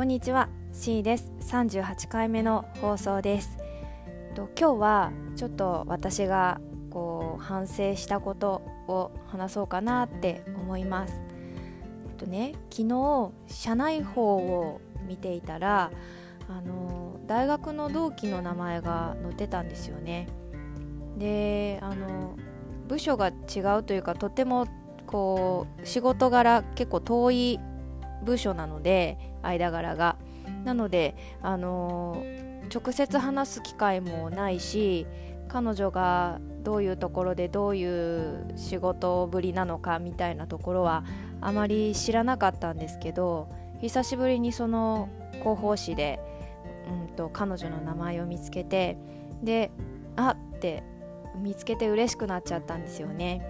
こんにちは。C です。38回目の放送です。と今日はちょっと私がこう反省したことを話そうかなって思います。とね昨日社内法を見ていたらあの大学の同期の名前が載ってたんですよね。であの部署が違うというかとてもこう仕事柄結構遠い部署なので間柄がなのであの直接話す機会もないし彼女がどういうところでどういう仕事ぶりなのかみたいなところはあまり知らなかったんですけど久しぶりにその広報誌で、うんと、彼女の名前を見つけてであって見つけて嬉しくなっちゃったんですよね。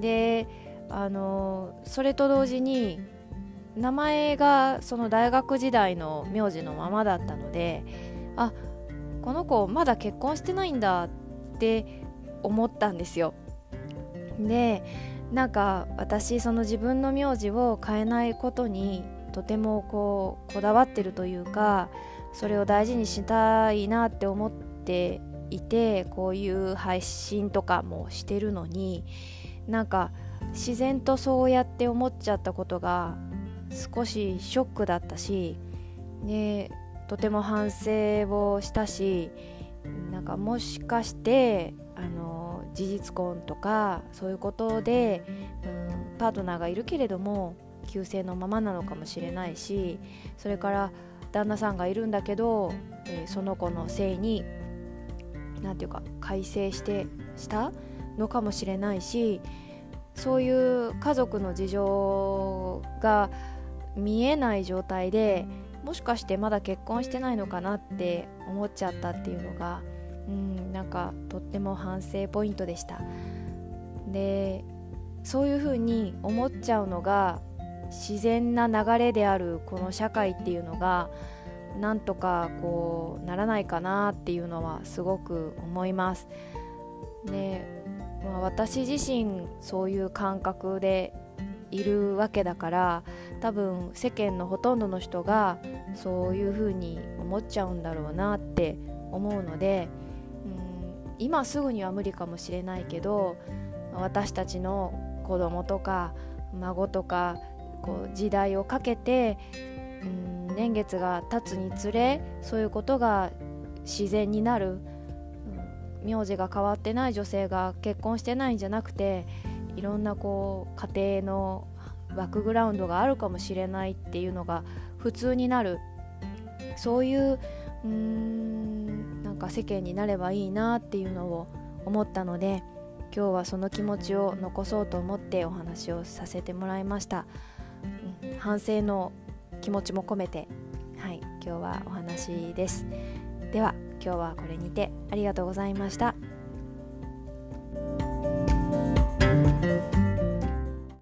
であのそれと同時に名前がその大学時代の名字のままだったのであこの子まだ結婚してないんだって思ったんですよ。でなんか私その自分の名字を変えないことにとてもこうこだわってるというかそれを大事にしたいなって思っていてこういう配信とかもしてるのになんか自然とそうやって思っちゃったことが少しショックだったしでとても反省をしたしなんかもしかしてあの事実婚とかそういうことで、うん、パートナーがいるけれども旧姓のままなのかもしれないしそれから旦那さんがいるんだけど、えー、その子の姓に何て言うか改正してしたのかもしれないしそういう家族の事情が見えない状態でもしかしてまだ結婚してないのかなって思っちゃったっていうのがうんなんかとっても反省ポイントでした。でそういうふうに思っちゃうのが自然な流れであるこの社会っていうのがなんとかこうならないかなっていうのはすごく思います。で、まあ、私自身そういう感覚でいるわけだから多分世間のほとんどの人がそういうふうに思っちゃうんだろうなって思うのでうん今すぐには無理かもしれないけど私たちの子供とか孫とかこう時代をかけてうん年月が経つにつれそういうことが自然になる、名字が変わってない女性が結婚してないんじゃなくていろんなこう家庭のバックグラウンドがあるかもしれないっていうのが普通になる。そういううーんなんか世間になればいいなっていうのを思ったので今日はその気持ちを残そうと思ってお話をさせてもらいました、うん、反省の気持ちも込めてはい今日はお話です。では今日はこれにてありがとうございました。